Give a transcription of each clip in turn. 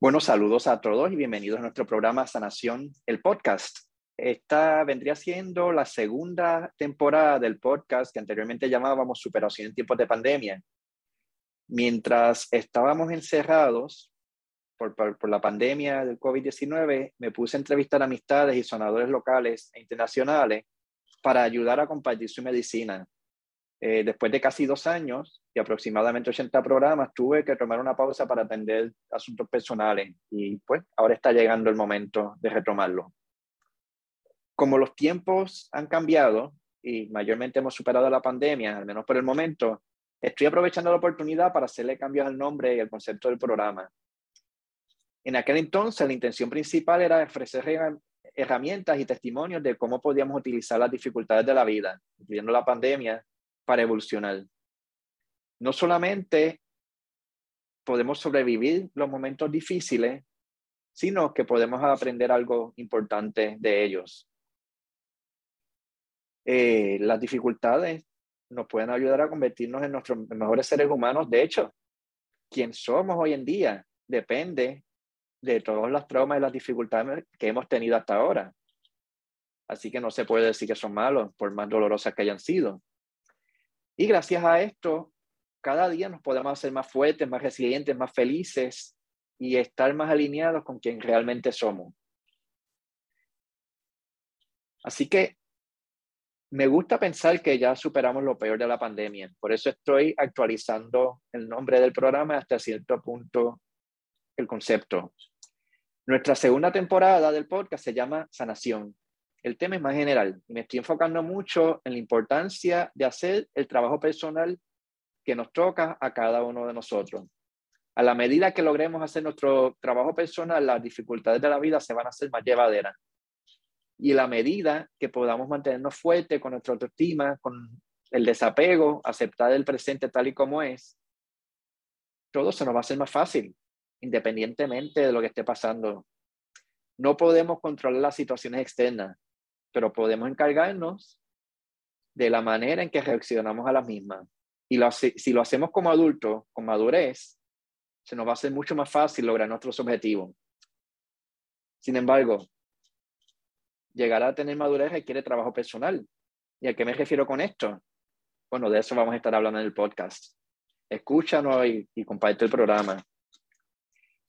Bueno, saludos a todos y bienvenidos a nuestro programa Sanación, el podcast. Esta vendría siendo la segunda temporada del podcast que anteriormente llamábamos Superación en tiempos de pandemia. Mientras estábamos encerrados por, por, la pandemia del COVID-19, me puse a entrevistar amistades y sonadores locales e internacionales para ayudar a compartir su medicina. Eh, después de casi dos años y aproximadamente 80 programas, tuve que tomar una pausa para atender asuntos personales y pues ahora está llegando el momento de retomarlo. Como los tiempos han cambiado y mayormente hemos superado la pandemia, al menos por el momento, estoy aprovechando la oportunidad para hacerle cambios al nombre y al concepto del programa. En aquel entonces, la intención principal era ofrecer herramientas y testimonios de cómo podíamos utilizar las dificultades de la vida, incluyendo la pandemia, para evolucionar. No solamente podemos sobrevivir los momentos difíciles, sino que podemos aprender algo importante de ellos. Eh, las dificultades nos pueden ayudar a convertirnos en nuestros mejores seres humanos. De hecho, quien somos hoy en día depende de todos los traumas y las dificultades que hemos tenido hasta ahora. Así que no se puede decir que son malos, por más dolorosas que hayan sido. Y gracias a esto, cada día nos podemos hacer más fuertes, más resilientes, más felices y estar más alineados con quien realmente somos. Así que me gusta pensar que ya superamos lo peor de la pandemia. Por eso estoy actualizando el nombre del programa hasta cierto punto el concepto. Nuestra segunda temporada del podcast se llama Sanación el tema es más general me estoy enfocando mucho en la importancia de hacer el trabajo personal que nos toca a cada uno de nosotros. A la medida que logremos hacer nuestro trabajo personal, las dificultades de la vida se van a hacer más llevaderas. Y a la medida que podamos mantenernos fuertes con nuestra autoestima, con el desapego, aceptar el presente tal y como es, todo se nos va a hacer más fácil, independientemente de lo que esté pasando. No podemos controlar las situaciones externas, pero podemos encargarnos de la manera en que reaccionamos a las mismas. Y si lo hacemos como adultos, con madurez, se nos va a hacer mucho más fácil lograr nuestros objetivos. Sin embargo, llegar a tener madurez requiere trabajo personal. ¿Y a qué me refiero con esto? Bueno, de eso vamos a estar hablando en el podcast. Escúchanos y, y comparte el programa.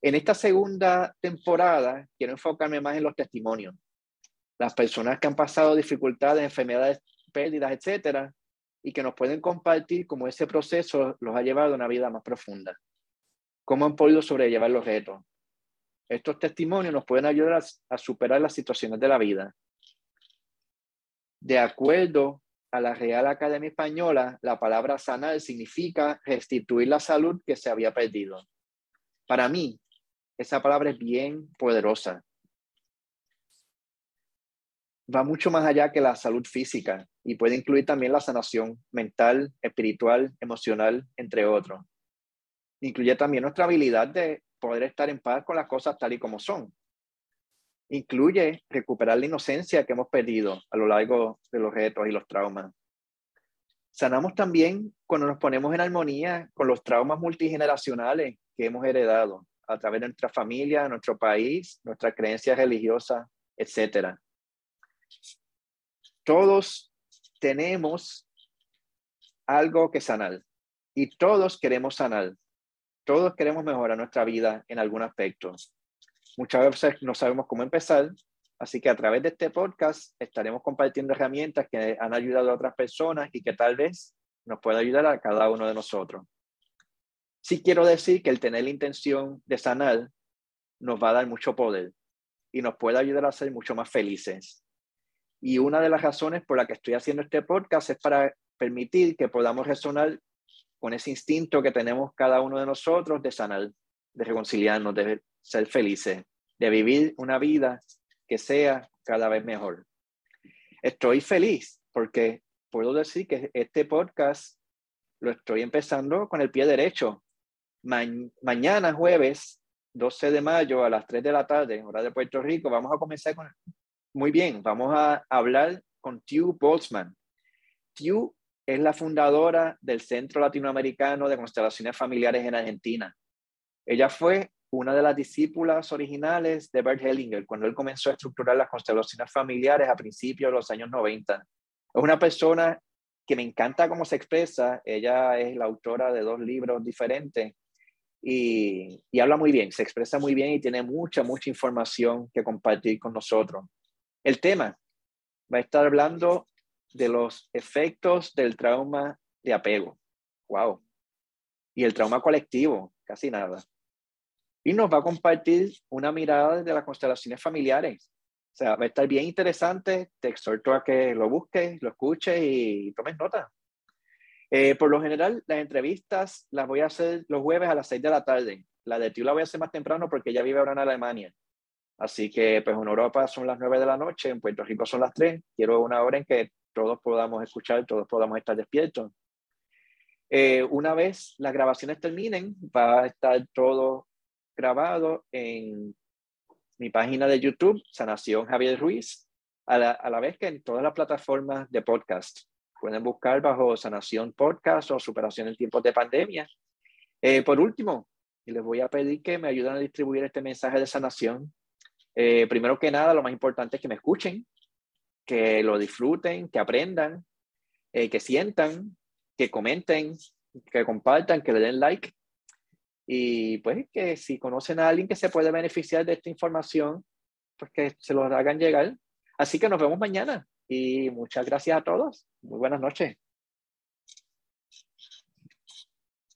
En esta segunda temporada quiero enfocarme más en los testimonios las personas que han pasado dificultades, enfermedades, pérdidas, etcétera, y que nos pueden compartir cómo ese proceso los ha llevado a una vida más profunda. Cómo han podido sobrellevar los retos. Estos testimonios nos pueden ayudar a, superar las situaciones de la vida. De acuerdo a la Real Academia Española, la palabra sanar significa restituir la salud que se había perdido. Para mí, esa palabra es bien poderosa va mucho más allá que la salud física y puede incluir también la sanación mental, espiritual, emocional, entre otros. Incluye también nuestra habilidad de poder estar en paz con las cosas tal y como son. Incluye recuperar la inocencia que hemos perdido a lo largo de los retos y los traumas. Sanamos también cuando nos ponemos en armonía con los traumas multigeneracionales que hemos heredado a través de nuestra familia, nuestro país, nuestra creencia religiosa, etcétera todos tenemos algo que sanar y todos queremos sanar. Todos queremos mejorar nuestra vida en algún aspecto. Muchas veces no sabemos cómo empezar, así que a través de este podcast estaremos compartiendo herramientas que han ayudado a otras personas y que tal vez nos pueda ayudar a cada uno de nosotros. Sí quiero decir que el tener la intención de sanar nos va a dar mucho poder y nos puede ayudar a ser mucho más felices. Y una de las razones por la que estoy haciendo este podcast es para permitir que podamos resonar con ese instinto que tenemos cada uno de nosotros de sanar, de reconciliarnos, de ser felices, de vivir una vida que sea cada vez mejor. Estoy feliz porque puedo decir que este podcast lo estoy empezando con el pie derecho. mañana jueves 12 de mayo a las 3 de la tarde, hora de Puerto Rico, vamos a comenzar con muy bien, vamos a hablar con Tiu Boltzmann. Tiu es la fundadora del Centro Latinoamericano de Constelaciones Familiares en Argentina. Ella fue una de las discípulas originales de Bert Hellinger, cuando él comenzó a estructurar las constelaciones familiares a principios de los años 90. Es una persona que me encanta cómo se expresa. Ella es la autora de dos libros diferentes y, y, habla muy bien, se expresa muy bien y tiene mucha, mucha información que compartir con nosotros. El tema va a estar hablando de los efectos del trauma de apego. ¡Wow! Y el trauma colectivo, casi nada. Y nos va a compartir una mirada de las constelaciones familiares. O sea, va a estar bien interesante. Te exhorto a que lo busques, lo escuches y tomes nota. Eh, por lo general, las entrevistas las voy a hacer los jueves a las 6 de la tarde. La de ti la voy a hacer más temprano porque ya vive ahora en Alemania. Así que, pues en Europa son las 9 de la noche, en Puerto Rico son las 3. Quiero una hora en que todos podamos escuchar, todos podamos estar despiertos. Eh, una vez las grabaciones terminen, va a estar todo grabado en mi página de YouTube, Sanación Javier Ruiz, a la, a la vez que en todas las plataformas de podcast. Pueden buscar bajo Sanación Podcast o Superación en tiempos de pandemia. Eh, por último, les voy a pedir que me ayuden a distribuir este mensaje de sanación. Eh, primero que nada, lo más importante es que me escuchen, que lo disfruten, que aprendan, eh, que sientan, que comenten, que compartan, que le den like. Y pues que si conocen a alguien que se puede beneficiar de esta información, pues que se lo hagan llegar. Así que nos vemos mañana y muchas gracias a todos. Muy buenas noches.